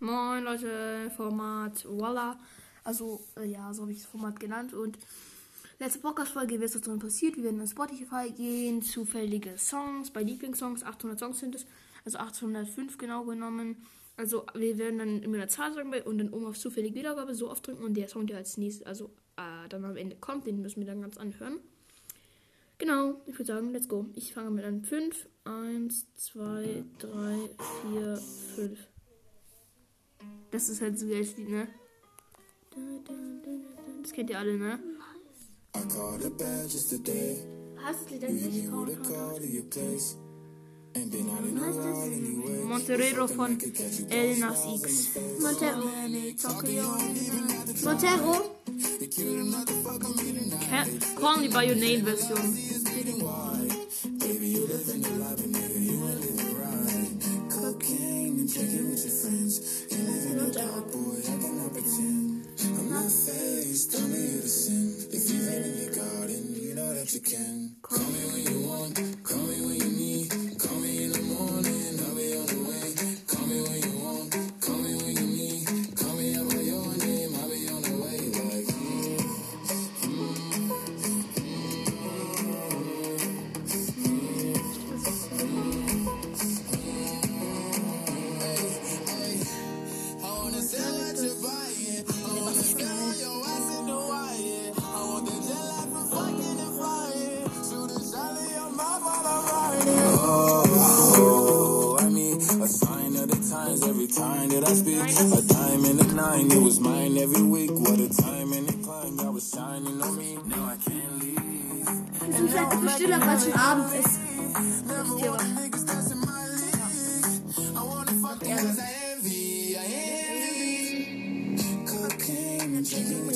Moin Leute, Format Voila. Also, äh, ja, so habe ich das Format genannt. Und letzte Podcast-Folge, was dazu passiert. Wir werden in Spotify gehen, zufällige Songs, bei Lieblingssongs, 800 Songs sind es, also 805 genau genommen. Also, wir werden dann immer eine Zahl sagen und dann oben auf zufällige Wiedergabe so oft drücken und der Song, der als nächstes, also äh, dann am Ende kommt, den müssen wir dann ganz anhören. Genau, ich würde sagen, let's go. Ich fange mit an 5. 1, 2, 3, 4, 5. Das ist halt so geiles Lied, ne? Das kennt ihr alle, ne? Hast du das nicht. Monterero von El Nas X. Montero. Montero? Ca- Call Me By Your Name Version. Boy, I cannot pretend. I'm not faced, tell me you to sin. If you live in your garden, you know that you can. Call me when you want, call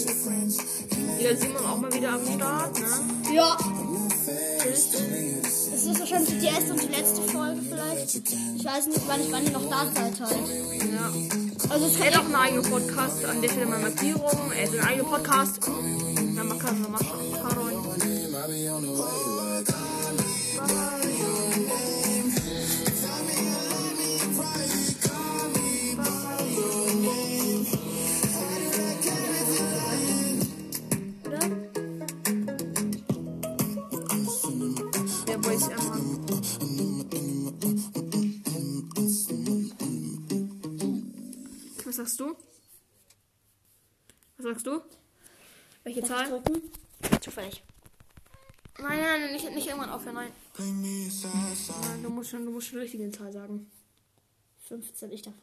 your friends. Wieder Simon auch mal wieder am Start, ne? Ja. Es ist wahrscheinlich die erste und die letzte Folge vielleicht. Ich weiß nicht, wann ich wann ihr noch da seid halt. Ja. Also es hat auch einen eigenen Podcast, an der Stelle mal Markierung. Er hat einen eigenen Podcast. Schon, du musst schon die richtige Zahl sagen. 15, ich darf.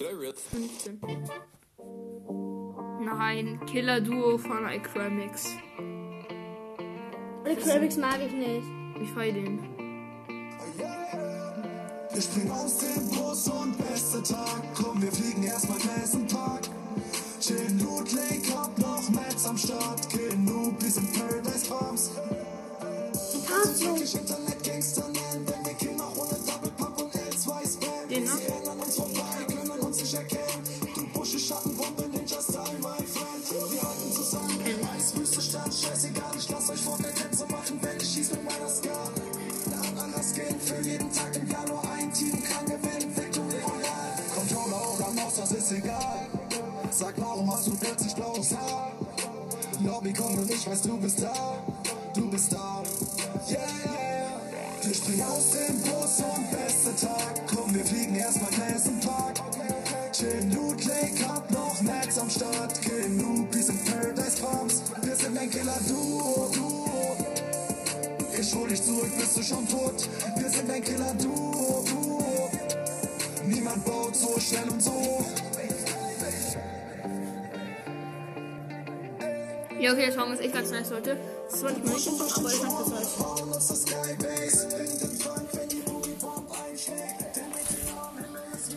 I really? 15. Nein, Killer-Duo von iCramix. Die Krabix mag ich nicht. Ich feier den. Wir springen aus dem Bus und bester Tag. Komm, wir fliegen Ja, okay, der Song ist echt ganz nice, Leute. Das mal nicht machen, aber ich fand das nice.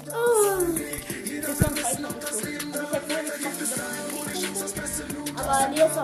Oh. Das Song ist noch nicht so. Also ich hab nicht so.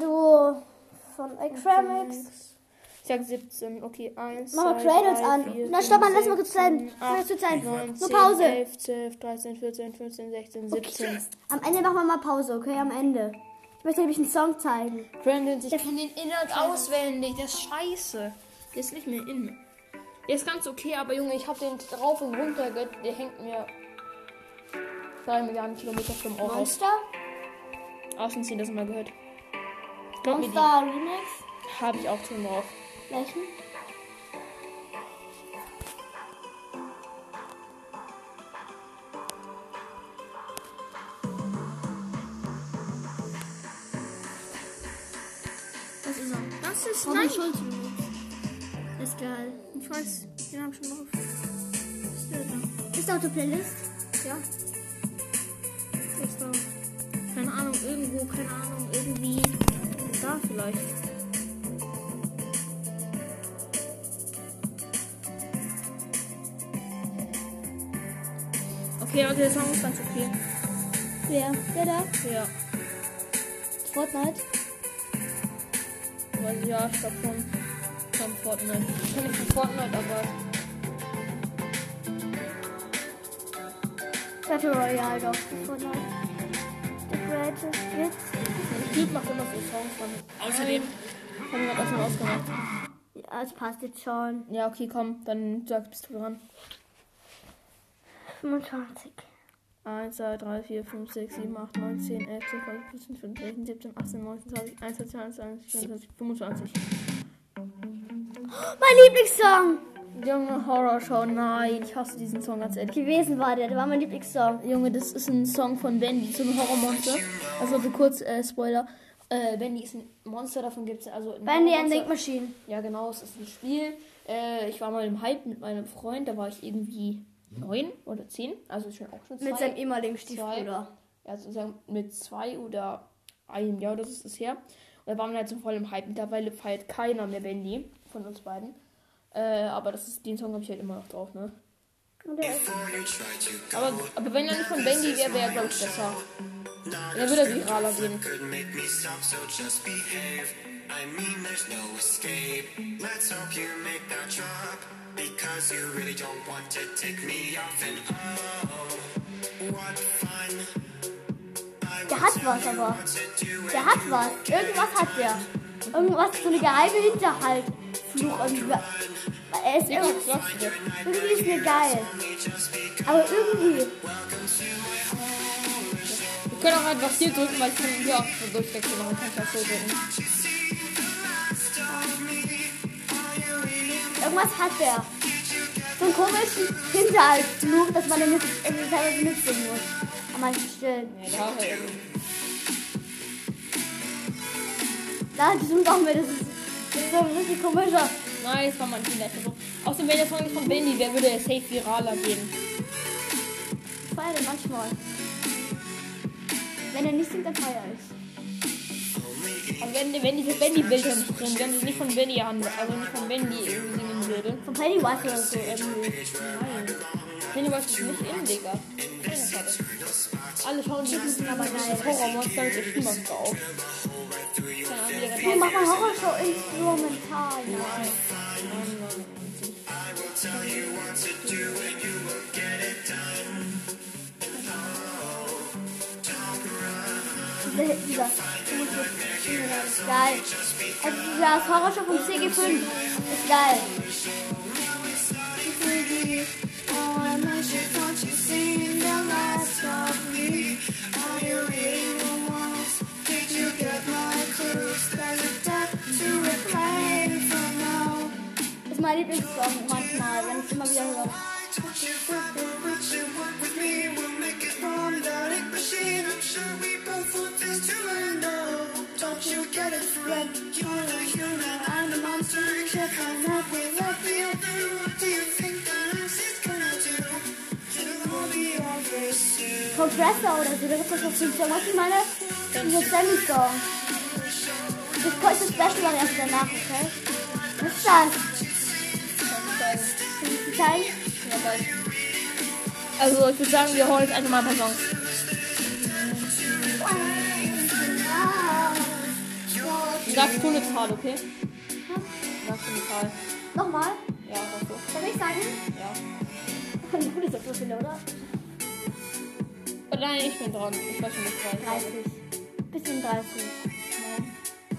Duo von Acramix. Ich sag 17. Okay, 1. Mach mal Cradles an. Na, stopp mal, lass mal kurz sein. Lass kurz sein. Nur Pause. 11, 12, 13, 14, 15, 16, 17. Am Ende machen wir mal Pause, okay? Am Ende. Ich möchte nämlich einen Song zeigen. Brandon, ich kenne den Inhalt auswendig. Das ist scheiße. Der ist nicht mehr in. Der ist ganz okay, aber Junge, ich hab den drauf und runter. Der hängt mir 3 Milliarden Kilometer vom Ohr. Monster? Außenziehen, das mal gehört. Monster Remix? habe ich auch schon drauf. Welchen? Was ist er? Das ist Robin nein. Schulz. Ist geil. Ich weiß, den hab ich schon drauf. Ist der da? Ist auf der Playlist? Ja. Ist da. Keine Ahnung, irgendwo, keine Ahnung, irgendwie. Da vielleicht. Okay, also der Song ist ganz okay. Wer? Der da? Ja. Fortnite? Aber ja, ich glaube schon. Von Fortnite. Ich kenne nicht von Fortnite, aber. Battle Royale doch. Fortnite. The Greatest Hits. Typ macht immer so Songs von. Außerdem. Haben wir gerade schon ausgemacht. Ja, es passt jetzt schon. Ja, okay, komm, dann sag, bist du dran. 25. 1, 2, 3, 4, 5, 6, 7, 8, 9, 10, 11, 12, 13, 14, 15, 16, 17, 18, 19, 20, 21, 22, 23, 24, 25. Mein Lieblingssong Junge, Horrorshow, nein, ich hasse diesen Song ganz ehrlich. gewesen war der. Der war mein Lieblingssong. Junge, das ist ein Song von Bendy, so ein Horrormonster. Also für kurz, äh, Spoiler. Äh, Bendy ist ein Monster, davon gibt es also... ein Bandy and Machine. Ja, genau, es ist ein Spiel. Äh, ich war mal im Hype mit meinem Freund, da war ich irgendwie neun oder zehn, also schon auch schon zwei. Mit seinem ehemaligen zwei, Stiefbruder. ja, sozusagen mit zwei oder einem Jahr, das ist es her. Und da waren wir halt so voll im Hype. Mittlerweile feiert keiner mehr Bendy von uns beiden. Äh, aber das ist, den Song habe ich halt immer noch drauf, ne? Aber, aber wenn er nicht von Bendy wäre, wäre er, glaube ich, besser. Dann würde er viraler gehen. I mean, there's no escape. Let's hope you make that drop. Because you really don't want to take me off. And oh, what fun. Der hat was, aber. Der hat was. Irgendwas hat der. Irgendwas, so eine geheime Hinterhalt. Fluch. Er ist irgendwie, denn? irgendwie ist mir geil. Aber irgendwie. Wir können auch einfach hier drücken, weil ich kann hier auch so durchwechseln. Man kann das so drücken. Irgendwas hat der. So einen komischen Hinterhaltsfluch, dass man den irgendwie selber mitsingen muss. An manchen Stellen. Ja, da er. Da stimmt auch mit. Das ist, das ist so ein richtig komischer. Nein, das war manchmal nicht so. Außerdem, wenn der Song von Bendy wäre, würde safe viraler gehen. Ich feiere den manchmal. Wenn er nicht singt, dann feiere ich. Aber wenn, wenn diese Bendy-Bilder nicht drin, wenn sie nicht von Bendy handelt, also nicht von Bendy irgendwie singen würde. Von Pennywise oder so irgendwie. Nein. Pennywise ist nicht in, Digga. Keine Frage. Alle schauen sind aber geil. Horrormonster mit der Stimmmaske auf. Wir machen Horrorshow instrumental. Nein, Dieser, dieser, dieser geil. Also dieser Horrorshow vom CG5 ist geil. Mein Lieblingssong manchmal, wenn ich immer wieder höre. Compressor oder so, da gibt es doch so Song. Was ich meine? Dieser Sammy-Song. Das das Special dann erst danach, okay? Was ist das? Du zeigen? Ja, bald. Also, ich würde sagen, wir holen jetzt einfach mal ein paar Songs. Du sagst du Zahl, okay? Du sagst du Zahl. Nochmal? Ja, sag so. Soll ich sagen? Ja. Eine gute Sache, finde, oder? Oh nein, ich bin dran. Ich weiß schon nicht, was 30. Bisschen 30.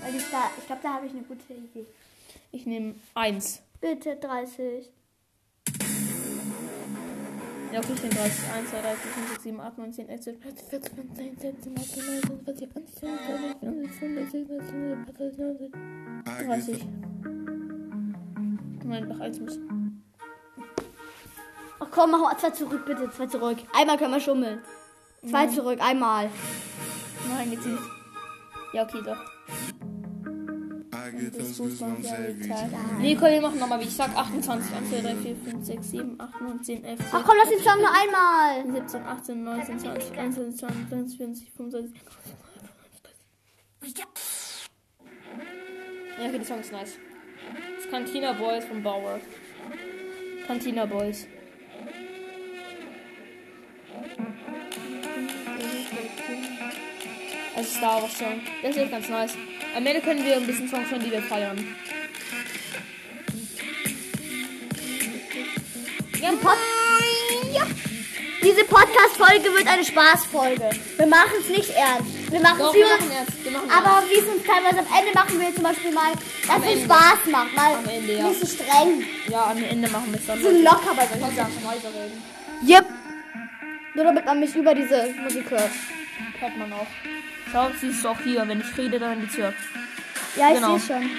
Weil ich da, ich glaube, da habe ich eine gute Idee. Ich nehme eins. Bitte 30. Ja, okay, ich nehme 30. 1, 2, 3, 4, 5, 6, 7, 8, 9, 10, 11, 12, 13, 14, 15, 16, 17, 18, 19, 20, 21, 22, 23, 24, 25, 30. Nein, noch eins muss. Ach komm, mach mal zwei zurück, bitte. Zwei zurück. Einmal können wir schummeln. Zwei zurück, einmal. Nein, jetzt nicht. Ja, okay, doch. Nee, komm, wir machen nochmal, wie ich sag, 28, 1, 2, 3, 4, 5, 6, 7, 8, 9, 10, 11, 12, Ach komm, lass den Song nur einmal. 17, 18, 19, 20, 21, 22, 23, 25. Ja, okay, der Song ist nice. Das ist Cantina Boys von Bauer. Cantina Boys. Also Star Wars Song. Der ist echt ganz nice. Am Ende können wir ein bisschen Songs von die wir feiern. Ja, Pod ja. Diese Podcast-Folge wird eine Spaßfolge. Wir machen es nicht ernst. Wir machen es wir machen ernst. Wir machen Aber wie es uns teilweise am Ende machen wir zum Beispiel mal, dass es. Spaß macht. Mal Am Ende, ja. nicht so streng. Ja, am Ende machen wir es dann. So locker bei solchen Sachen. weiterreden. Yep. Nur damit man mich über diese Musik hört. Hört man auch. Schau, siehst du auch hier. Wenn ich rede, dann geht's hier. Ja, ich Genau. sehe schon.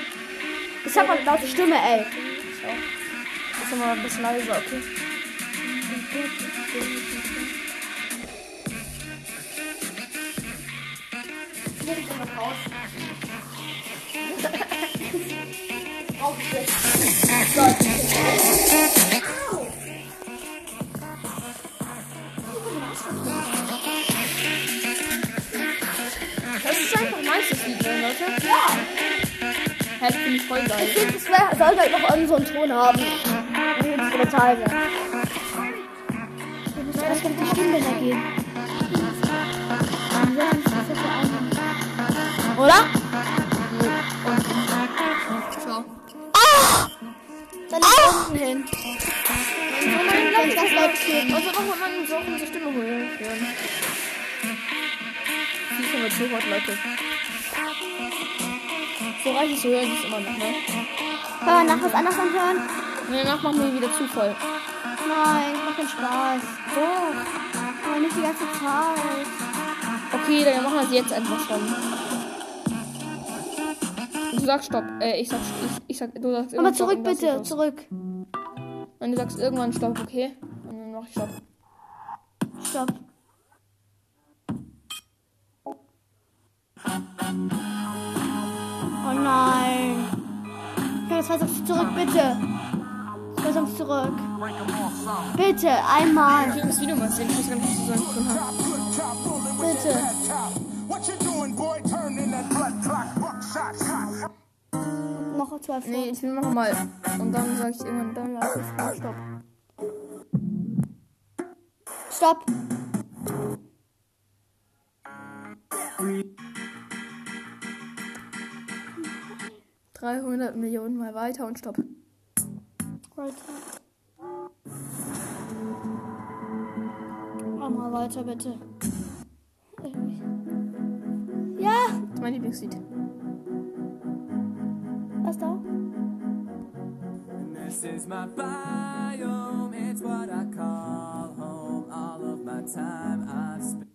Ich habe eine laute Stimme, ey. Schau. Ist mal ein bisschen leiser, okay? Das Hä, das finde ich voll geil. Wär- sollte halt noch irgend so Ton haben. Für Teile. Das könnte die Stimmbänder gehen. Oder? Schau. Dann ah! unten hin. Ich das laut steht. Also wenn man so unsere Stimme hören. Die zu hot, Leute. So reicht es zu hören, ist immer noch, ne? Können wir nach was anderes anhören? Und danach machen wir wieder zu voll. Nein, das macht keinen Spaß. Doch. Aber nicht die ganze Zeit. Okay, dann machen wir es jetzt einfach schon. Du sagst Stopp. Äh, ich sag, ich, ich sag, du sagst Aber Stopp zurück dann bitte, zurück. Und du sagst irgendwann Stopp, okay? Und dann mach ich Stopp. Stopp. Oh nein. Okay, zwei Songs zurück, bitte. Zwei Songs zurück. Bitte, einmal. Ich will das Video mal sehen. Ich weiß gar nicht, was so hast. Bitte. Noch zwei vor. Nee, ich will noch mal. Und dann sag ich irgendwann, dann lass ich Stopp. Stopp. Dreihundert Millionen mal weiter und Stopp. Weiter. Mach mal weiter, bitte. Ja, Das ist mein Lieblingslied. was da? This is my biome, it's what I call home. All of my time I've spent.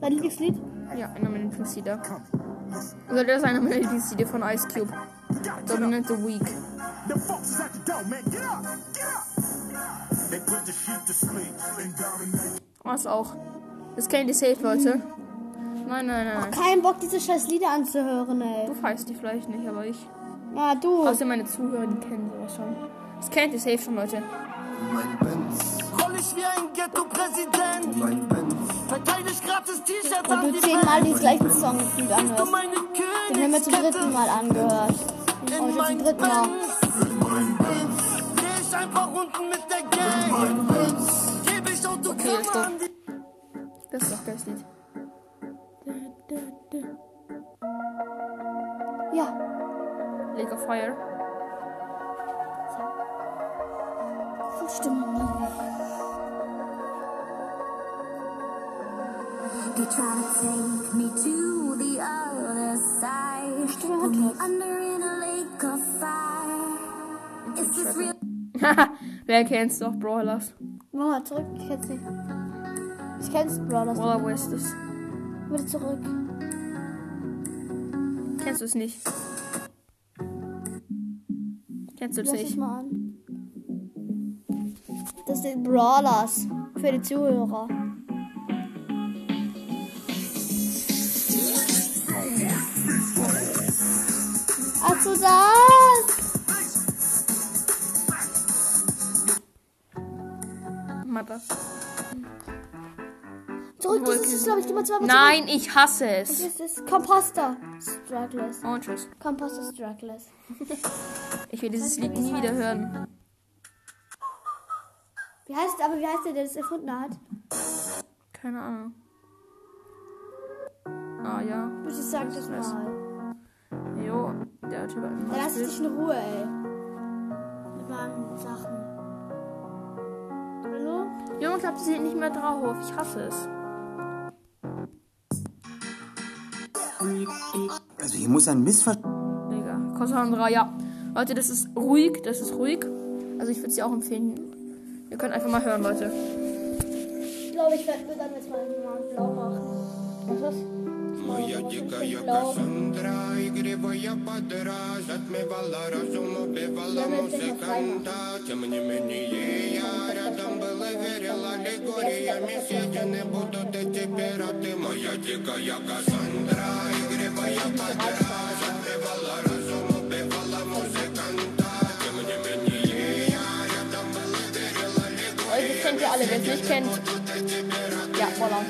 Dein Lieblingslied? Ja, einer meiner Lieblingslieder. Also das ist eine meiner Lieblings-CD von Ice Cube. Dominant the Week. The folks is at the door, man. Get up, get up. They put the sheep to sleep and dominate. Was auch. Das kennt ihr safe, Leute. Nein, nein, nein, nein. Kein Bock, diese scheiß Lieder anzuhören, ey. Du feierst die vielleicht nicht, aber ich. Ja, du. Außer meine Zuhörer, die kennen sowas schon. Das kennt ihr safe schon, Leute. Mein Benz, Roll ich wie ein Ghetto-Präsident. Verteidig gratis T-Shirts an du die zehnmal den gleichen Song gefühlt Du anhörst. Den haben wir zum dritten Mal angehört. Heute mein zum dritten Mal. Geh ich einfach unten mit der Gang. Geb ich Autogramme stopp. an die Das ist doch das Lied. Ja. Lake of Fire. So They try to take me to the other side. Put me under in a lake of fire. Is this real? Wer kennt's doch, Brawlers. Mama, zurück. Ich kenn's nicht. Ich kenn's, Brothers. Waller West ist. Bitte zurück. Kennst du es nicht? Kennst du es nicht? mal an. Das sind Brawlers. Für die Zuhörer. Das! Mal das. Zurück, das ist, glaube ich, mal zweimal Nein, ich hasse es. Das ist Composter. Struggless. Und tschüss. Composter Struggless. Ich will dieses Lied nie wieder hören. Wie heißt, aber wie heißt der, der das erfunden hat? Keine Ahnung. Ah ja. Bitte sag das mal. Jo, der Typ hat Dann lass ich dich in Ruhe, ey. Mit meinen Sachen. Hallo? Junge, ich sie nicht mehr drauf. Ich hasse es. also hier muss ein Missverständnis. Digga. Cassandra, ja. Leute, das ist ruhig. Das ist ruhig. Also ich würde sie auch empfehlen. Ihr könnt einfach mal hören, Leute. Ich glaube, ich werde mir Моя дикая Кассандра, игривая подра, затмевала разум, убивала музыканта. Тем не менее, я рядом был и верил аллегориями, съедены будут эти пираты. Моя дикая Кассандра, игривая подра, затмевала разум, убивала музыканта. Тем не менее, я рядом был и верил Leute, das kennt ihr alle. Wer es nicht kennt. Ja, voila.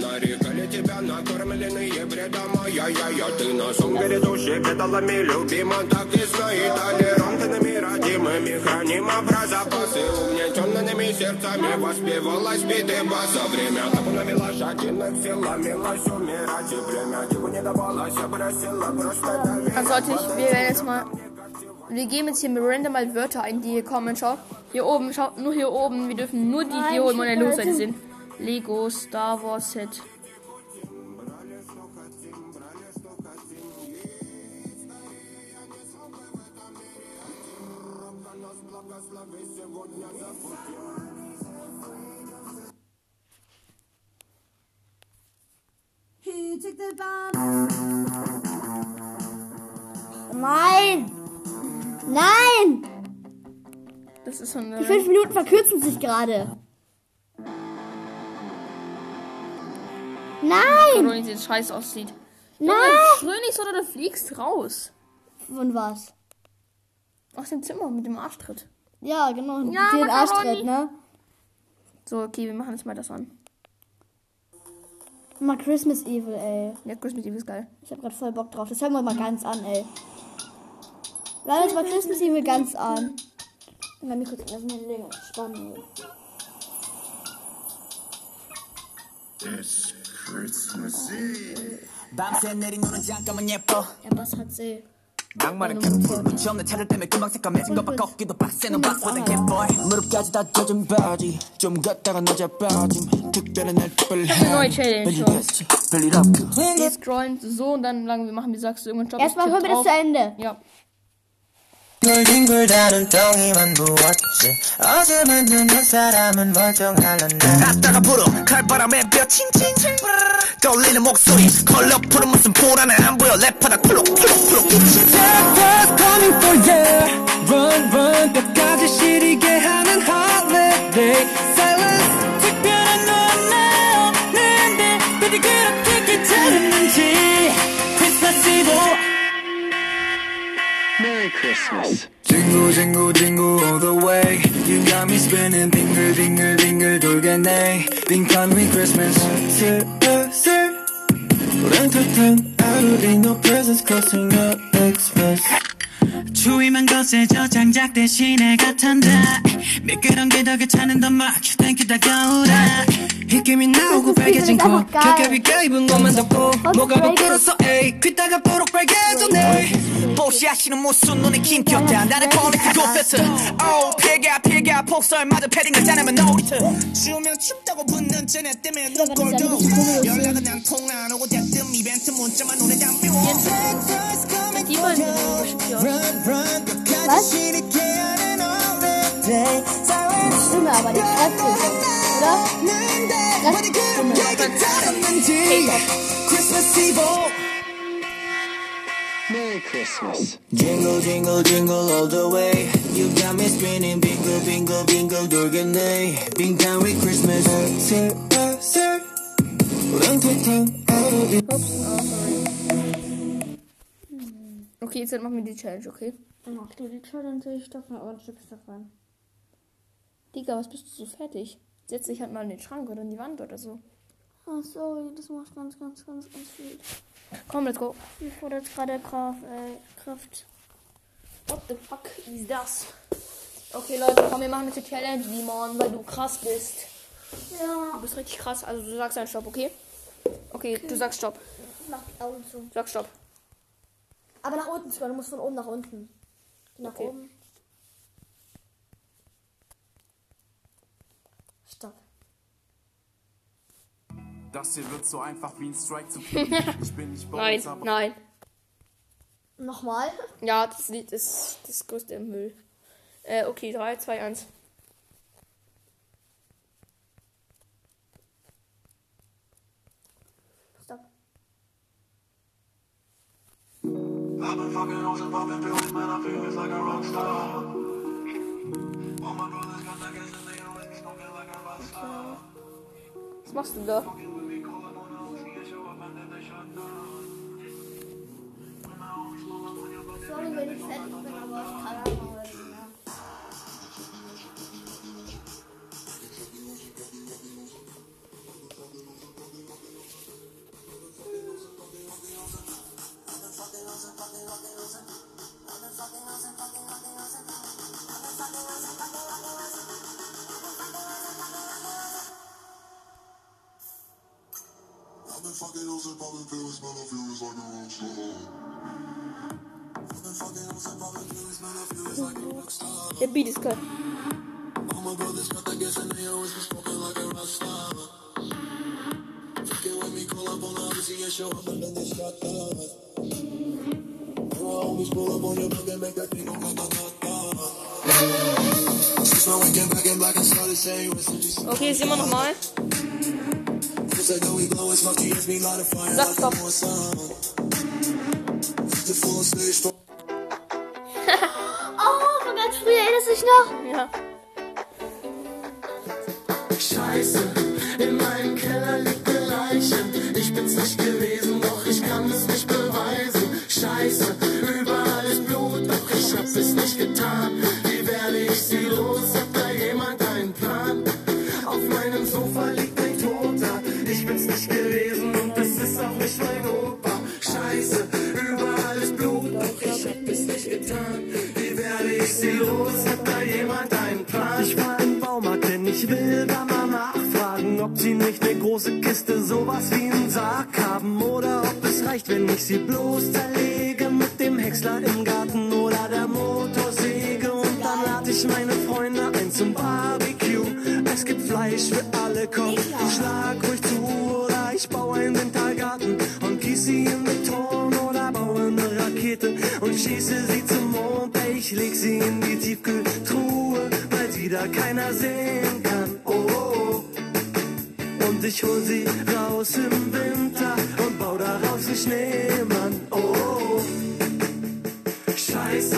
Нарекали тебя накормленные бредом Ай-яй-яй, ты на сумгаре души педалами любима Так и стоит толерантными родимыми Хранима про запасы Угнетенными сердцами воспевалась биты баса Время табунами лошадиных сил ломилась умирать И время его не давалось, бросила просто доверие Also Leute, ich, wir werden jetzt mal. Wir geben jetzt hier mit random mal Wörter ein, die hier kommen. Schaut. Hier oben, schaut nur hier oben. Wir dürfen nur die hier oben an der Losseite sehen. Lego, Star Wars Set. Nein! Nein! Das ist so eine. Die fünf Minuten verkürzen sich gerade. Nein! Wie sie scheiß aussieht. Nein! Nicht so, oder du fliegst raus. Von was? Aus dem Zimmer mit dem Arschtritt. Ja, genau. Ja, den. Arschtritt, ne? So, okay, wir machen jetzt mal das an. Mal Christmas Evil, ey. Ja, Christmas Eve ist geil. Ich hab grad voll Bock drauf. Das hören wir mal ganz an, ey. Hören uns mal Christmas Evil ganz an. Kann mich kurz das hinlegen. Spannend. Eve. 밤새 내린 눈은 잠깐만 예뻐 Der Bass hat sie. 낭만은 캡틴 눈치 없는 차를 때문에 금방 새까매진 것봐 꺾기도 빡세는 바보된 캣보이 무릎까지 다 젖은 바지 좀 걷다가 늦어 빠짐 특별한 날 특별해 neue Challenge 별일 für uns. 없지 별일 없고 Wir scrollen so und dann lang wir machen, wie sagst du, irgendwann Job. Erstmal hören wir das zu Ende. Ja. 널 뒹굴다는 덩이만 부었지 어제 만든 두 사람은 멀쩡할란다 갔다가 불어 칼바람에 뼈 뛰어 칭칭 떨리는 목소리. 컬러풀은 무슨 보라는 안 보여. 랩하다. 쿨룩 쿨룩 쿨룩 뽀시아씨는 무슨 눈에 김겼다. 나는 뻔히 그곳 뺐어. 오 피가 피가 폭설 맞아 패딩을 짜내면 놀이터 추우면 춥다고 붙는 쟤네 때문에 눈꼴도 연락은 안 통화 안 오고 대뜸 이벤트 문자만 오래 안 시리게 하는 holiday Stimme, aber die Kräfte sind, oder? 어디 그렇게 괜찮았는지 Christmas. Jingle, jingle, jingle all the way. You got me spinning, bingo, bingo, bingo, durgen day. Bing down with Christmas. Sir, sir, sir. Okay, jetzt machen wir die Challenge, okay? Mach du die Challenge, ich stopp mal ordentlich Stück rein. Digga, was bist du so fertig? Setz dich halt mal in den Schrank oder in die Wand oder so. Ach, sorry, das macht ganz, ganz, ganz, ganz viel. Komm, let's go. Mir fordert gerade Kraft, äh, Kraft. What the fuck ist das? Okay, Leute, komm, wir machen jetzt die Challenge, Simon, weil du krass bist. Ja. Du bist richtig krass. Also du sagst einen Stopp, okay? Okay, du sagst Stopp. Mach die Augen zu. Sag Stopp. Aber nach unten sogar, du musst von oben nach unten. Nach Okay. oben. Stopp. Das hier wird so einfach wie ein Strike zu kriegen. Ich bin nicht bei Nein, uns, aber nein. Nochmal? Ja, das Lied ist das größte im Müll. Äh, okay, 3, 2, 1. Stopp. I've been fucking and popping pills, man, I feel it's like a rock star. All my brothers got that gas and they always smoking like a rock star. Was machst du da? Sorry, wenn ich fertig bin, aber ich I've been fucking hoes and popping pills, man, I feel it's like a rock star. I've been fucking hoes and popping pills, man, I feel it's like a rock star. Beat ist geil. All my brothers got that gas and they always be smoking like a rock star. Fucking with me, call up on the Uzi and show up and then they shot down. My homies pull up on your block and make that thing go back recipes. Okay, sehen wir nochmal. Sag like Stopp. a sun. The full stage, Oh, von ganz früh, erinnerst du dich noch? Ja. Scheiße,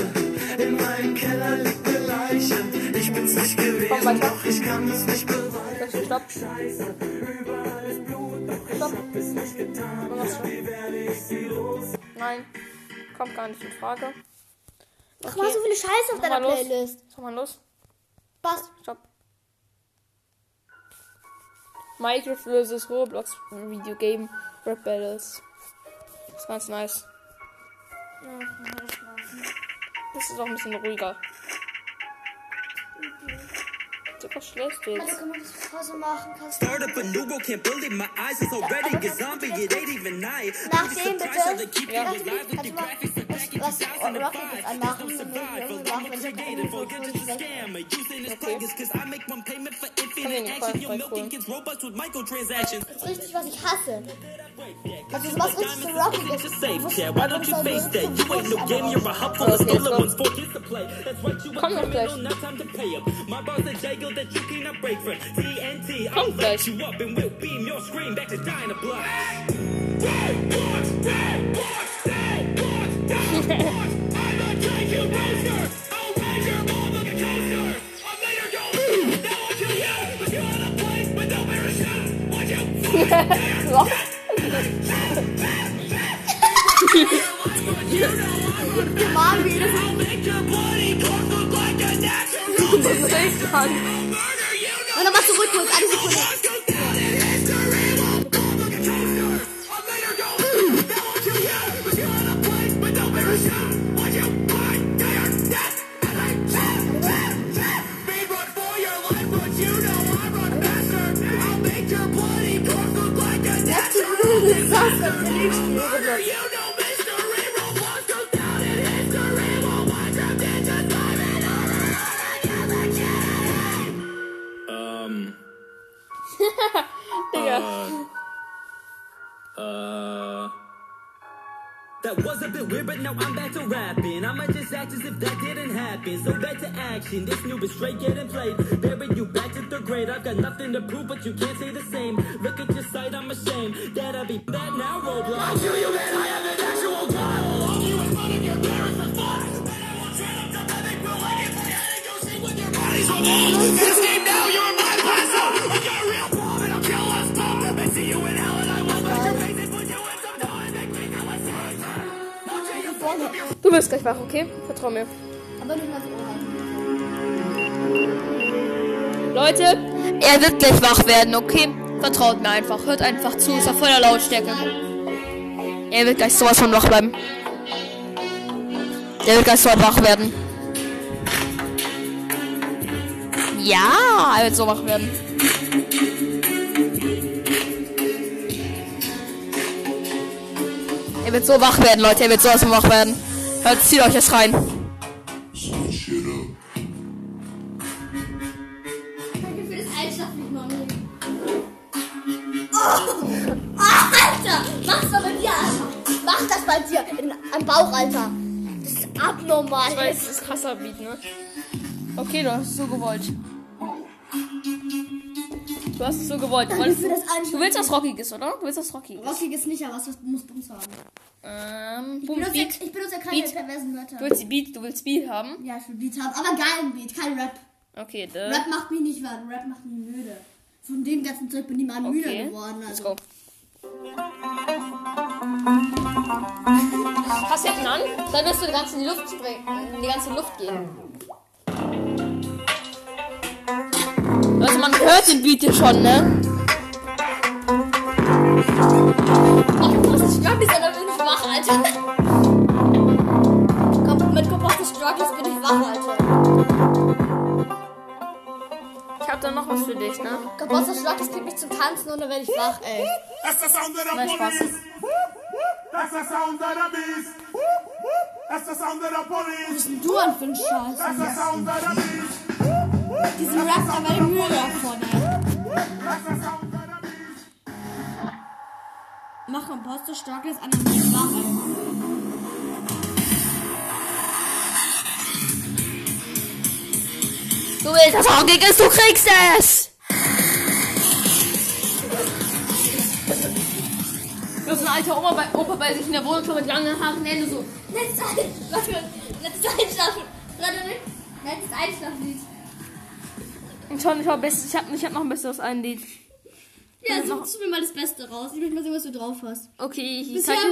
in meinem Keller liegt eine Leiche. Ich bin's nicht gewesen, doch ich kann es nicht beweisen. Stopp. Scheiße, überall ist Blut, doch ich hab es nicht getan. Wie werde ich sie los? Nein, kommt gar nicht in Frage. Ach, mal so viele Scheiße auf Mach deiner los. Playlist. Sag mal los. Passt. Stopp. Minecraft vs. Roblox Video Game Rap Battles. Das ist ganz nice. Das ist auch ein bisschen ruhiger. So was schläfst du jetzt? kann man das Pause machen? Kannst Start up a new world, can't believe my eyes. It's already a zombie, it ain't even night. Bitte. They keep you Ja. Kannst du mal was, was 2005. Rocket jetzt anmachen? No Dann machen, wenn ich. Das ist richtig, was ich hasse. Also sowas richtig so Rocket ist. Just safe, yeah. Why don't you face that? You ain't no game, you're a hub full of stolen ones for kids to play. That's right, you a Komm doch gleich. criminal, not time to pay up. My boss a jail that you cannot break from. TNT, I'll gleich. you up and we'll beam your screen back to. Mann, wie das Das ist echt krank. Und nochmal zurück, kurz, eine Sekunde. I'ma just as if that didn't happen. So back to action. This new is straight getting played. Bury you back to third grade. I've got nothing to prove, but you can't say the same. Look at your sight, I'm ashamed. That I be that now, Roblox. I'll tell you that I am an actual god. I'll lock you in front of your parents for fun. Then I will train up to mimic real like it's my head and go sing with your bodies on wirst gleich wach, okay? Vertrau mir. Aber nicht mal so. Leute, er wird gleich wach werden, okay? Vertraut mir einfach. Hört einfach zu. Ist auf voller Lautstärke. Er wird gleich sowas von wach bleiben. Er wird gleich so wach werden. Ja, er wird so wach werden. Er wird so wach werden, Leute. Er wird sowas von wach werden. Hört, zieht euch das rein. Alter! Mach's doch bei dir, Alter! Mach das bei dir! In, am Bauch, Alter! Das ist abnormal. Ich weiß, das ist krasser Beat, ne? Okay, du hast es so gewollt. Du hast es so gewollt. Du, das Einschlafen. du willst was Rockiges, oder? Du willst was Rockiges. Rockiges nicht, aber was muss Bums haben. Ähm, Ich Boom, benutze, Beat. ich benutze ja keine Beat. perversen Wörter. Du willst die Beat, du willst Beat haben? Ja, ich will Beat haben, aber geilen Beat, kein Rap. Okay, da. Rap macht mich nicht warm, Rap macht mich müde. Von dem ganzen Zeug bin ich mal müde Okay, geworden. let's Also. go. Hast du hinten an? Dann wirst du die ganze Luft springen, in die ganze Luft gehen. Man hört den Beat hier schon, ne? Ich glaube, ich dann bin ich wach, Alter. Komm, mit Composter Struggles bin ich wach, Alter. Ich hab da noch was für dich, ne? Composter Struggles kriegt mich zum Tanzen und dann werde ich wach, ey. That's the sound of the Nein, Spaß. police. That's the sound of the beast. That's the sound the police. Was denn du an für ein That's the Scheiß? sound of the beast. Diesen Rap, sound of the beast. Mach Composter Struggles an, dann bin ich wach, ey. Du willst das Rockiges, du kriegst es! so ein alter Oma bei, Opa bei sich in der Wohnung schon mit langen Haaren, Hände so. Letztes Ein- warte, letztes Einschlafen. Letztes Einschlaflied. Schon, ich habe ich hab, ich hab noch ein besseres ein Lied. Ja, suchst du mir mal das Beste raus. Ich möchte mal sehen, was du drauf hast. Okay, ich, ich Bisher zeig dir,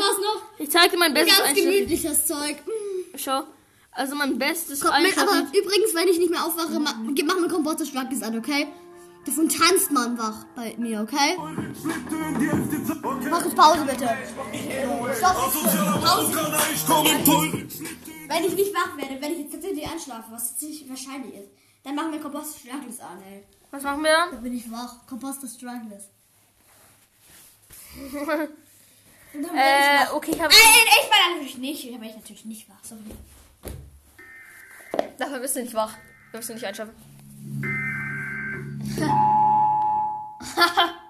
noch zeig dir mein bestes ganz Einschlafen. gemütliches Zeug. Mm. Schau. Also mein bestes Komm, aber übrigens, wenn ich nicht mehr aufwache, ma, ge- mach mir Komposter Schwackes an, okay? Davon tanzt man wach bei mir, okay? Mach jetzt Pause bitte. Stopp, Pause. Wenn ich nicht wach werde, wenn ich jetzt tatsächlich einschlafe, was ziemlich wahrscheinlich ist, dann machen wir Komposter Struggles an, ey. Was machen wir dann? Dann bin ich wach. Komposter Struggles. Äh, okay, ich habe. Nein, ich war natürlich nicht. Ich bin natürlich nicht wach. Sorry. Dafür bist du nicht wach. Du wirst du nicht einschlafen.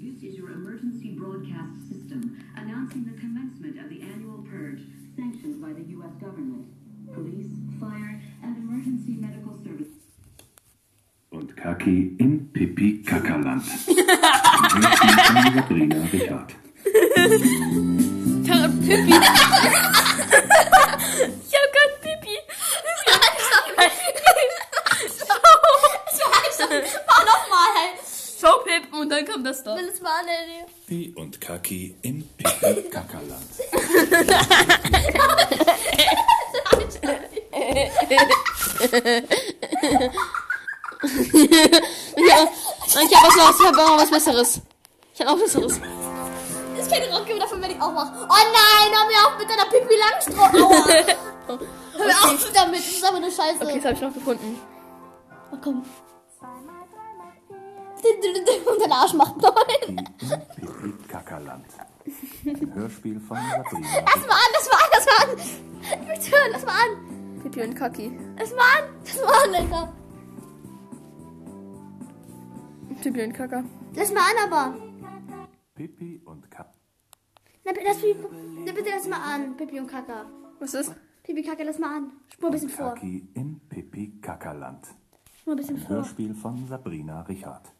This is your emergency broadcast system announcing the commencement of the annual purge sanctioned by the U.S. government. Police, fire, and emergency medical services. Und Kaki im Pipi-Kackerland. Sabrina Richard. Ich hab Pippi. ich hab grad Pippi. Mach nochmal. Schau Pip und dann kommt das da. Will es mal an. Pipi und Kaki im Pipi-Kackerland. ja, ich hab was. Ich hab auch noch was Besseres. Ich hab auch was Besseres. Das ist keine Rock, davon werde ich auch wach. Oh nein, hör mir auf mit deiner Pipi Langstrumpf. Hör mir auf damit, das ist aber nur Scheiße. Okay, das hab ich noch gefunden. Oh, komm. Und dein Arsch macht neun. Pipi-Kackerland. Ein Hörspiel von Sabrina Lass mal an, lass mal an, lass mal an. Ich möchte hören, lass mal an. Pippi und Kaki. Lass mal an, lass mal an, Alter. Pippi und Kaka. Lass mal an, aber. Pipi und Kacki. Na, bitte, lass, mich- na, bitte lass mal an, Pipi und Kaka. Was ist? Pipi, Kaka, lass mal an. Spur ein bisschen vor. Kaki im Pipi-Kackerland. Spur ein bisschen Ein vor. Hörspiel von Sabrina Richard.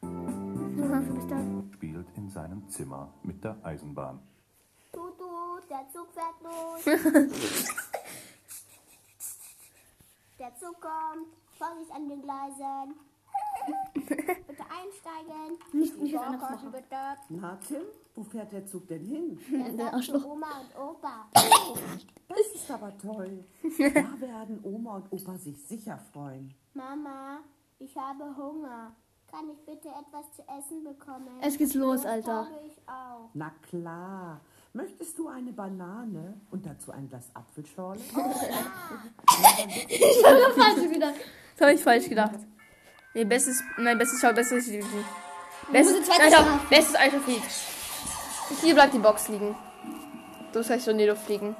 Dann. Spielt in seinem Zimmer mit der Eisenbahn. Tut, tut, der Zug fährt los. der Zug kommt. Vorsicht an den Gleisen. bitte einsteigen. Nicht, anderes machen. Bitte. Na, Tim, wo fährt der Zug denn hin? Der Arschloch. Oma und Opa. Das ist aber toll. Da werden Oma und Opa sich sicher freuen. Mama, ich habe Hunger. Kann ich bitte etwas zu essen bekommen? Es geht's los, Alter. habe ich auch. Na klar. Möchtest du eine Banane und dazu ein Glas Apfelschorle? Ich habe falsch gedacht. Das habe ich falsch gedacht. Nee, bestes. Nein, bestes Schau, bestes. Bestes. Nein, schau, schlafen. bestes Einschlaflied. Hier bleibt die Box liegen. Du sollst schon in die Luft fliegen.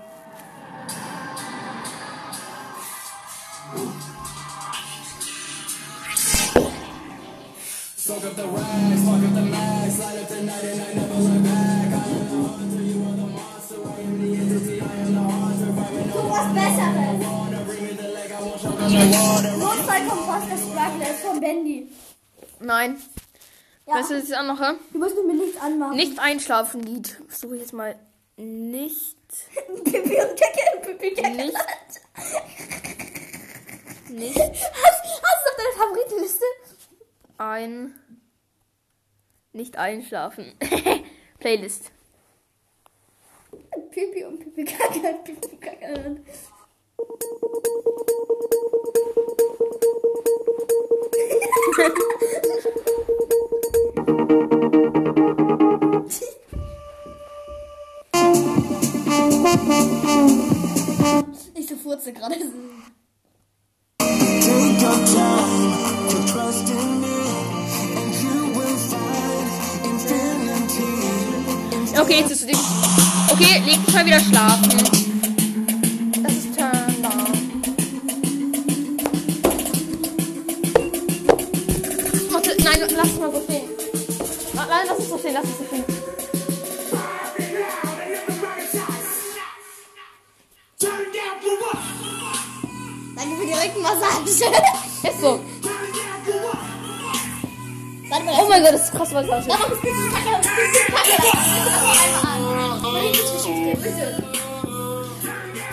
Soak up the rags, fuck up the max, light up the night and I never look back. I am the hunter, you are the monster, I am the entity, I am the haunter. Vibing Du was Besseres. das ist von Bendy. Nein. Ja. Weißt du, was ich noch höre? Du musst mir nichts anmachen. Nicht einschlafen, Lied. Suche ich jetzt mal nicht. Pipi und Kacke, Pipi Kacke. Nicht. Nicht Hast, hast du auf deine Favoritenliste? Ein. Nicht einschlafen. Playlist. Pipi und Pipi Kacke, Pipi Kacke. Ich so furze gerade. Take your time to trust in me, and you will find infinity. Okay, jetzt ist es. Okay, leg dich mal wieder schlafen. Das ist Turn down. Warte, nein, lass es mal so stehen. Ah, Nein, lass es so stehen, lass es so stehen. Danke für die Rückenmassage. Ist so. Warte mal, Oh mein Gott, das ist krass, was das ist. Aber Pipi Kackerland, Pipi Kackerland. Bitte mach mal einmal an. Meine Lieblingsgeschichte, bitte.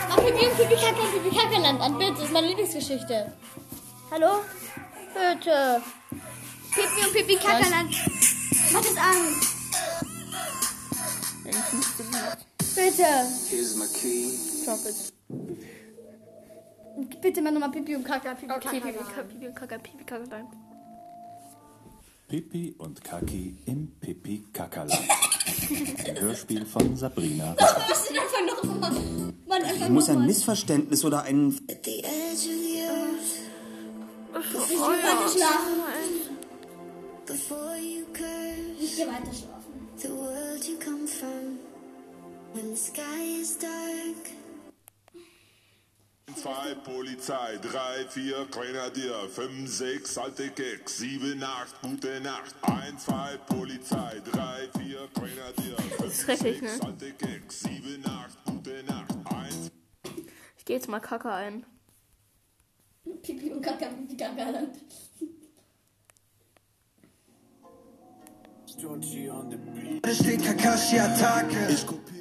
Mach Pipi und Pipi Kackerland, Pipi Kackerland an, bitte. Das ist meine Lieblingsgeschichte. Hallo? Bitte. Pipi und Pipi Kackerland. Mach das an. Bitte. Here's my key. Drop it. Bitte mal nochmal Pipi und Kaka, Pipi Okay, Kaka. Pipi, Kaka, Pipi, Kaka, Pipi. Pippi und Kaki im Pippi Kakaland. Ein Hörspiel von Sabrina Richter. Einfach nochmal. Mann, einfach muss ein nochmal. Missverständnis oder ein. Ich will weiter schlafen. Ich geh weiter schlafen. The world you come from when the sky is dark. Zwei Polizei, drei, vier Grenadier, fünf, sechs alte Keks, sieben, acht, gute Nacht. Ein, zwei Polizei, drei, vier Grenadier, fünf, sechs ne? alte Keks, sieben, acht, gute Nacht. Eins, Ich gehe jetzt mal Kaka ein. Pipi und Kaka, Pipi Kakaland. Da steht Kakashi Attacke. Ich kopiere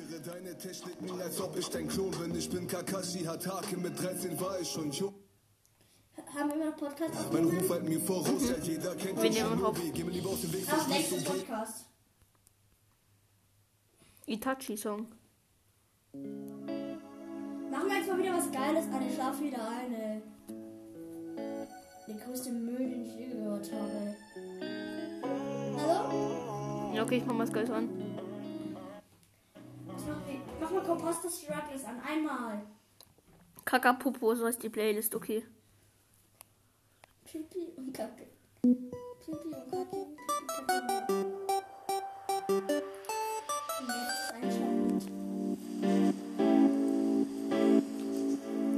Techniken, als ob ich dein Klon bin. Ich bin Kakashi Hatake. Mit 13 war ich schon jung. Haben wir immer noch Podcast Mein Ruf halt mir voraus, ja jeder kennt nehmen auf. Shinobi. Geh mir lieber aus dem Weg, was nächstes geht. Podcast. Itachi-Song. Machen wir jetzt mal wieder was Geiles an. Ich schlaf wieder ein, ey. Der größte Müll, den ich je gehört habe. Hallo? Ja, okay, ich mach mal das Geiles an. Mach mal Composter Struggles an. Einmal. Kaka Popo, so heißt die Playlist, okay. Pipi und Kacke. Pipi und Kacke.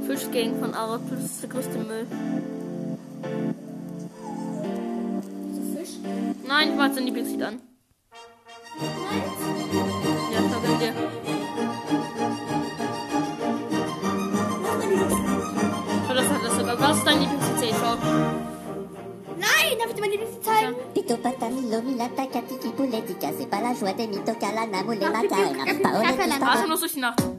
Fischgang von das ist der größte Müll. Nein, ich mach jetzt ein Lieblingslied an. Ist dein Lieblingslied? Schau. Nein, darf ich dir meine Lieblings zeigen? Pito patamilo milata katiki puletica, c'est pas la joie des mito calana mule mata, una paole Warte, pista. nur durch die Nacht.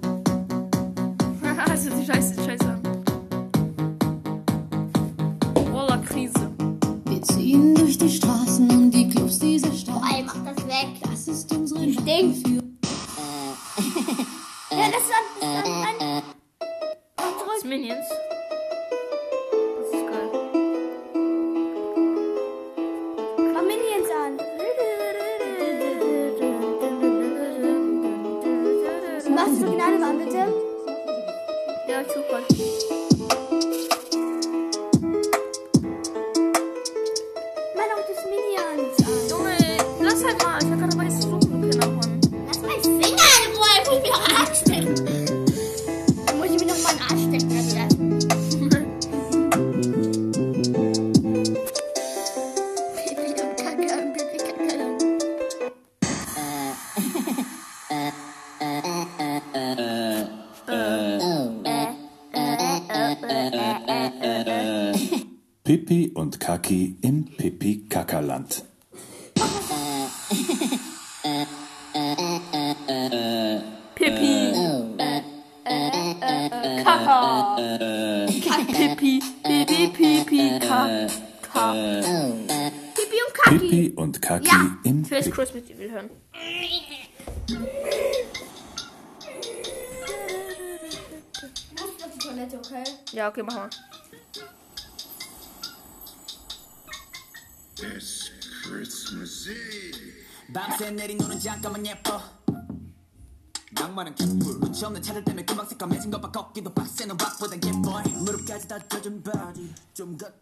Pippi und Kaki im Pippi Kakaland. Pipi. Kaka. Pipi. Pipi, Pipi, Kaka. Pipi und Kacke. Pippi und Kaki Ja. im Ich will das Pippi. Christmas Evil hören. Muss ich auf die Toilette, okay? Ja, okay, mach mal. 밤새 내린 눈은 잠깐만 예뻐. 낭만은 개뿔 끝이 없는 차를 때문에 금방 새까매진 것봐. 걷기도 빡세는 락보다 예뻐. 무릎까지 다 젖은 바지. 좀 걷...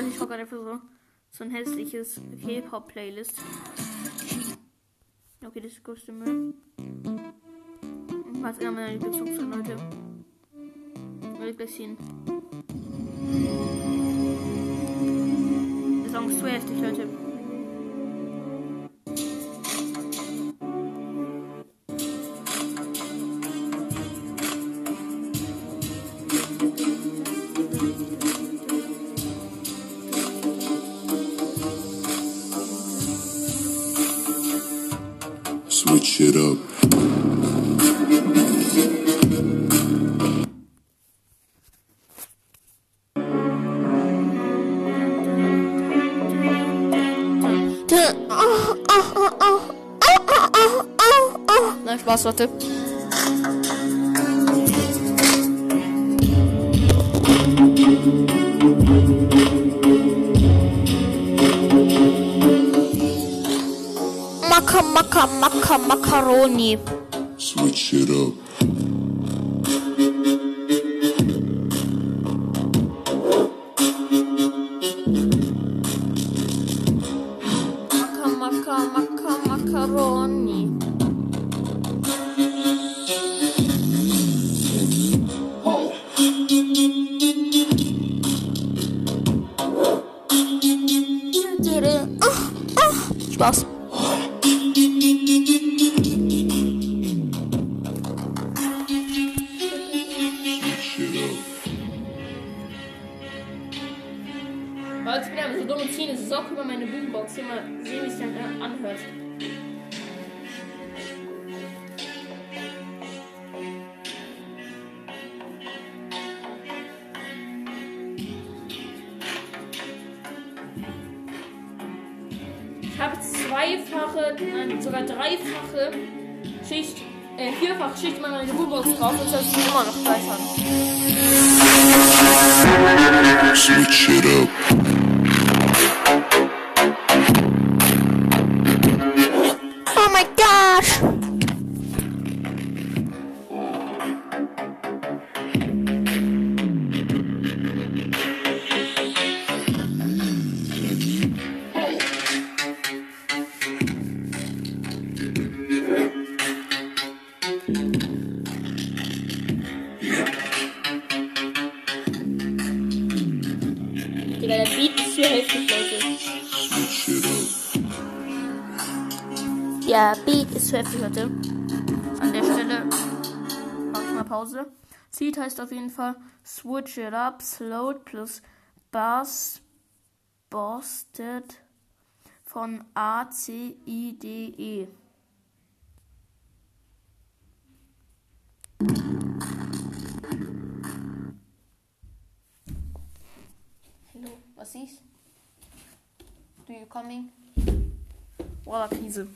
Leute, ich hocke einfach so, so ein hässliches K-Pop-Playlist. Okay, das ist größte Müll. Was einer meiner Lieblingssongs sind, Leute. Sehen. Der Song ist zu heftig, Leute. Maka, Maka, Maka, Macaroni. Switch it up. Anhört. Ich habe zweifache, nein, sogar dreifache Schicht, äh, vierfache Schicht in meiner Boombox drauf und das ist immer noch an. Switch it up. Leute. An der Stelle mache ich mal Pause. Seed heißt auf jeden Fall Switch It Up, Slowed plus Bass Bosted von A, C, I, D, E. Hallo, was ist? Do you coming? Voila, Krise.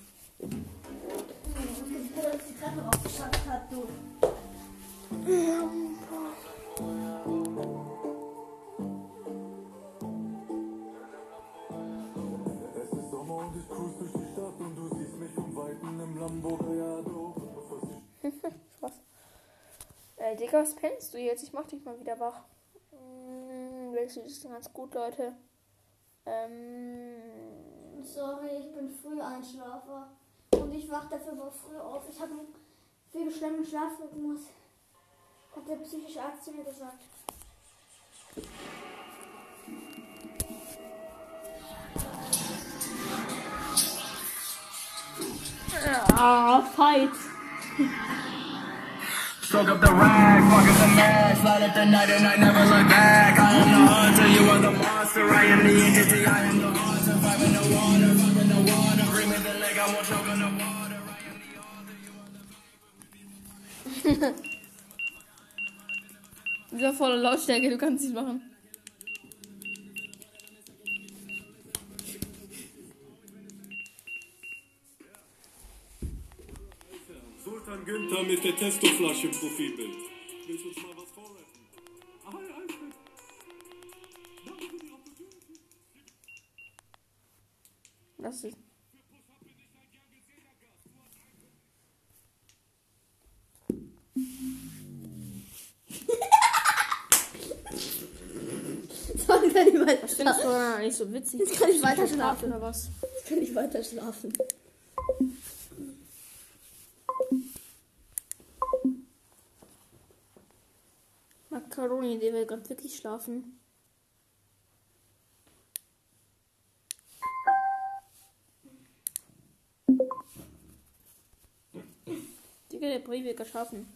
Es ist Sommer und ich cruise durch die Stadt und du siehst mich vom Weiten im Lambo Gallardo. Spaß. Äh, Digga, was pennst du jetzt? Ich mach dich mal wieder wach. Hm, welches Lied ist ganz gut, Leute? Ähm, Sorry, ich bin früh Einschlafer. Ich wach dafür aber früh auf. Ich habe einen viel beschleunigten Schlafrhythmus. Hat der psychische Arzt zu mir gesagt. ah, fight. Stroke up the rag, fuck up the mask, light up the night and I never look back. I am the hunter, you are the monster. I am the entity, I am the monster. Five in the water, in the water. Bring me the leg, I won't choke on the water. Dieser volle Lautstärke, du kannst nicht machen. Sultan Günther mit der Testoflasche im Profilbild. Willst du uns mal was vorrappen? Ah, ja, du dann nicht so witzig. Jetzt kann ich weiter Schlafen. Oder was? Jetzt kann ich weiter schlafen. Macaroni, der will gerade wirklich schlafen. Digga, der Brie will gerade schlafen.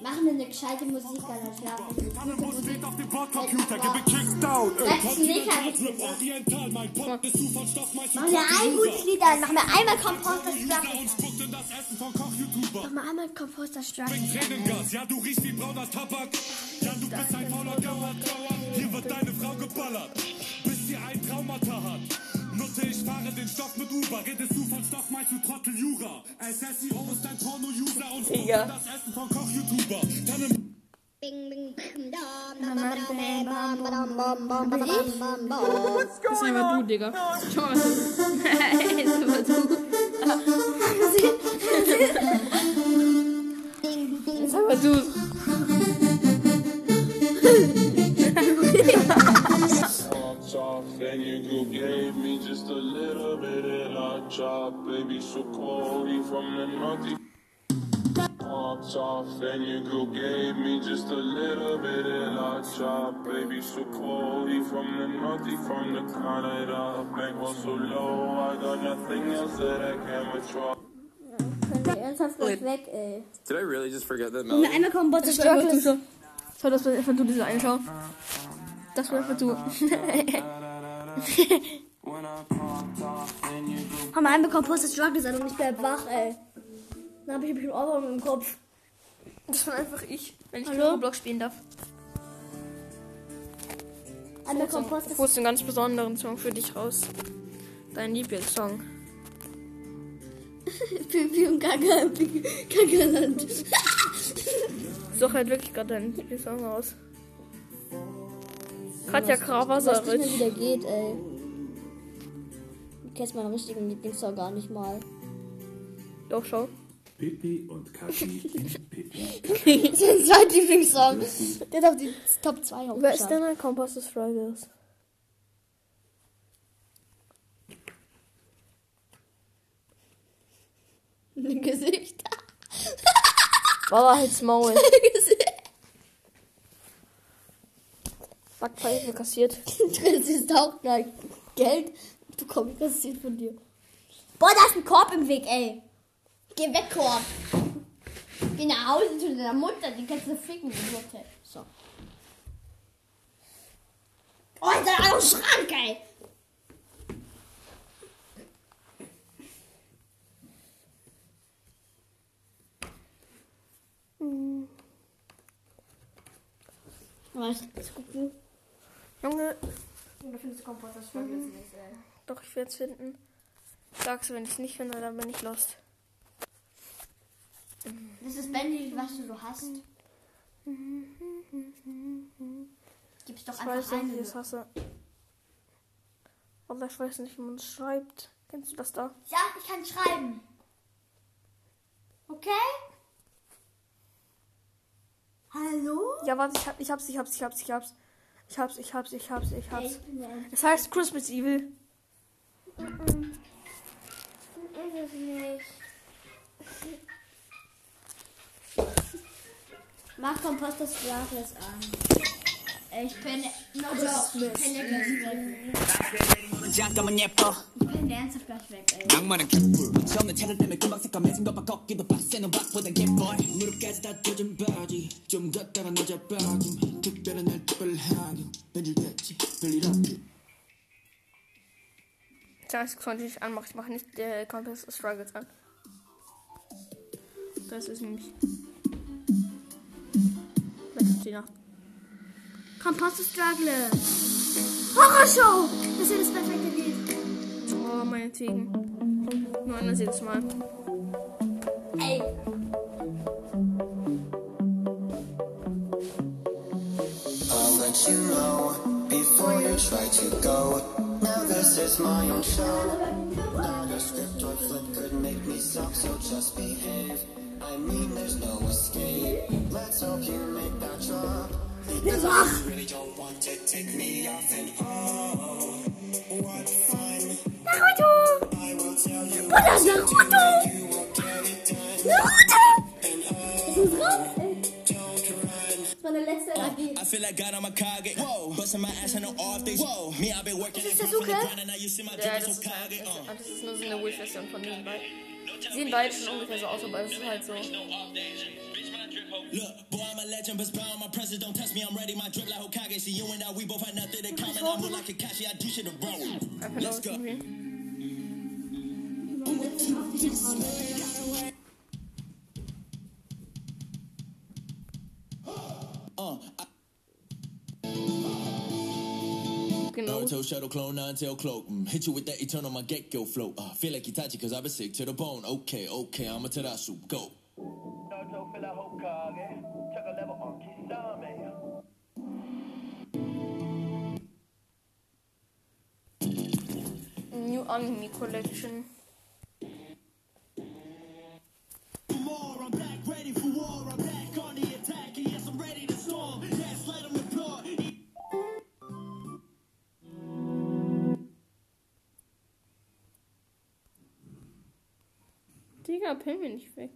Machen wir eine gescheite Musik, Alter. Schlafen. Kickdown. Mein Pop ist Zufallstoff, Machen wir ein gutes Lied an. Machen wir einmal Composter das Koch-YouTuber. Machen wir einmal Composter. Tränengas, ja, du riechst wie brauner Tabak. Ja, du bist ein fauler Gauer, Gauer. Hier wird deine Frau geballert, bis sie ein Traumata hat. Nutte, ich fahre den Stoff mit Uber. Redest du von Stoff, meinst du Trottel Jura. SSIO ist ein Porno-User und in das Essen von Koch-YouTuber. Dann Das ist einfach du, Digga. Schau mal, was du. ist einfach du. ist einfach du. Popped off and you go gave me just a little bit and I dropped baby so quality from the naughty Popped off and you go gave me just a little bit and I dropped baby so quality from the naughty from the Canada bank was so low I got nothing else that I can withdraw Können wir ernsthaft gleich weg, ey. Did I really just forget that Machen wir melody? einmal Composter Das war einfach du Struggle. so. Schau, das war einfach du, diese eine Schau. Das war einfach du. Haben wir einmal Composter Struggle an und ich bleib wach, ey. Dann hab ich ein bisschen Ohrwurm im Kopf. Das war einfach ich, wenn ich Hallo? Roblox spielen darf. Einmal Ich hol's Composter einen ganz besonderen Song für dich raus. Dein Lieblingssong. Pipi und Kaka, Kakaland. Such halt wirklich gerade deinen Lieblingssong raus. Katja Was nicht Krawasaric. mehr wieder geht, ey. Du kennst meinen richtigen Lieblingssong gar nicht mal. Doch, schau. Pippi und Kathi in Pippi. das ist mein Lieblingssong. Der hat auf die Top 2 Wer ist denn ein Kompass des Struggles? Gesicht. Baba halt's Maul. Gesicht. Backpfeife kassiert. Das ist auch gleich Geld bekomme ich kassiert von dir. Boah, da ist ein Korb im Weg, ey. Geh weg, Korb. Geh nach Hause zu deiner Mutter, die kannst du ficken, die Mutter. So. Oh, ist da auch Schrank, ey. Was? Was guckst du? Junge, Du findest Kompost, das freut mich nicht, ey. doch, ich werde es finden. Sag's, wenn ich es nicht finde, dann bin ich lost. Das ist das Bandy, was du so hast. Gib's doch Ich einfach weiß nicht, eine. wie ich es hasse. Aber ich weiß nicht, wie man es schreibt. Kennst du das da? Ja, ich kann schreiben. Okay? Hallo? Ja, warte, ich, hab, ich hab's, ich hab's, ich hab's, ich hab's. Ich hab's, ich hab's, ich hab's, ich hab's. Es heißt Christmas Evil. Ist es nicht. Mach Kompost das Glas an. Ich bin. No joke. Ich bin der gleich weg. 잠깐만 예뻐 Ich bin der ernsthaft gleich weg, ey. 낭만은 개뿔 처음에 차를 때문에 금방 새까매진 것만 걷기도 빡세는 박보단 개뻘 무릎까지 다 젖은 바지 좀 걷다가 낮아 빠짐 특별한 날 특별하긴 변질됐지 별일 없지 Sag ich konnte ich anmachen. Ich mache nicht der Compass Struggles an. Das ist nämlich. Das ist die Nacht. Kompost Struggle. Horrorshow! Das ist das perfekte Lied. Oh, meinetwegen. Nur anders jedes Mal. Ey. I'll let you know before you try to go. Now this is my own show. Not a script or flip could make me suck, so just behave. I mean, there's no escape. Let's hope you make that drop. Ich bin wach. Naruto! Bruder, Naruto! Naruto! Das ist raus, ey. Das war der letzte Energie. I feel like God, I'm a Kage. Whoa, busting my ass on the off days. Whoa, me, I've been working. Das ist Sasuke? And now you see my Ja, drip das so ist, halt, Kage. das, Uh. das ist nur so eine Wish-Version von den beiden. Die sehen beide schon ungefähr so aus, aber das ist halt so. Look, boy, I'm a legend, but power my presence. Don't test me, I'm ready. My drip like Hokage. See you and I, we both had nothing in common. I'm more like Kakashi. I do shit to bro. Let's go. Uh, I- Naruto shadow clone, nine tail cloak. Mm, hit you with that eternal my get go float. Uh, feel like Itachi cause I've been sick to the bone. Okay, okay, I'm a Terasu. Go. New Anime Collection. Digga, pill mir nicht weg.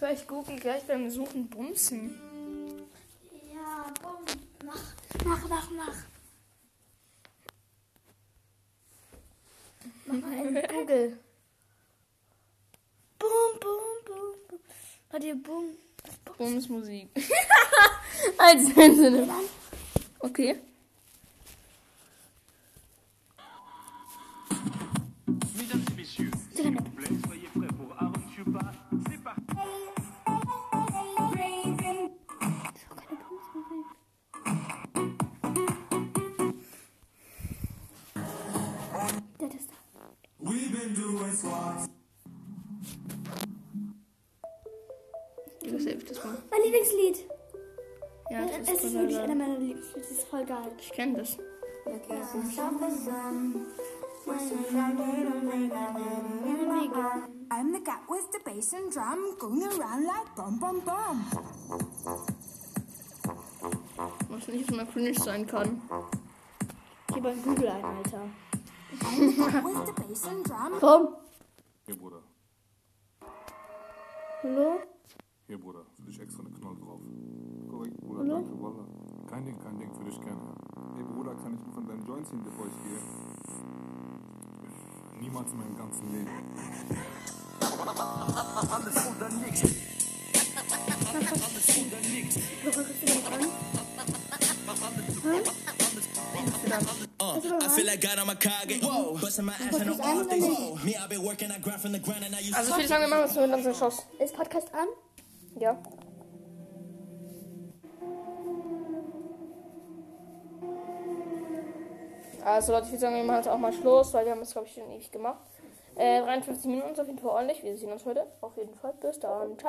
Ich google gleich beim Suchen Bumsen. Ja, komm. Mach, mach, mach, mach. Mach mal in Google. Boom, boom, boom, boom. Warte, boom. Bumsmusik. Als Sinne. Okay. Geil. Ich kenne das. I'm the cat with the bass and drum going around like bum bum bum. Was nicht mal cringe sein kann. Geh bei Google ein, Alter. I'm the cat with the bass and drum. Komm. Hier, Bruder. Hallo? Hier, Bruder. Für dich extra eine Knoll drauf. Korrekt, Bruder. Hallo? Danke, Wallah. Kein Ding, kein Ding. Für dich gerne. Hey, Bruder, kann ich nur von deinen Joints ziehen, bevor ich gehe? Niemals in meinem ganzen Leben. Alles oder nichts. Alles oder nichts. Worauf guckst du denn an? Uh, I feel like God, I'm a Kage. Whoa, busting my ass on off days. Whoa, me, I've been working, I grind from the ground, and now you Also ich würde sagen, wir machen das mit unserem Schoss. Ist Podcast an? Ja. Also Leute, ich würde sagen, wir machen jetzt auch mal Schluss, weil wir haben es, glaube ich, schon ewig gemacht. Äh, 53 Minuten ist auf jeden Fall ordentlich. Wir sehen uns heute. Auf jeden Fall. Bis dann. Ciao.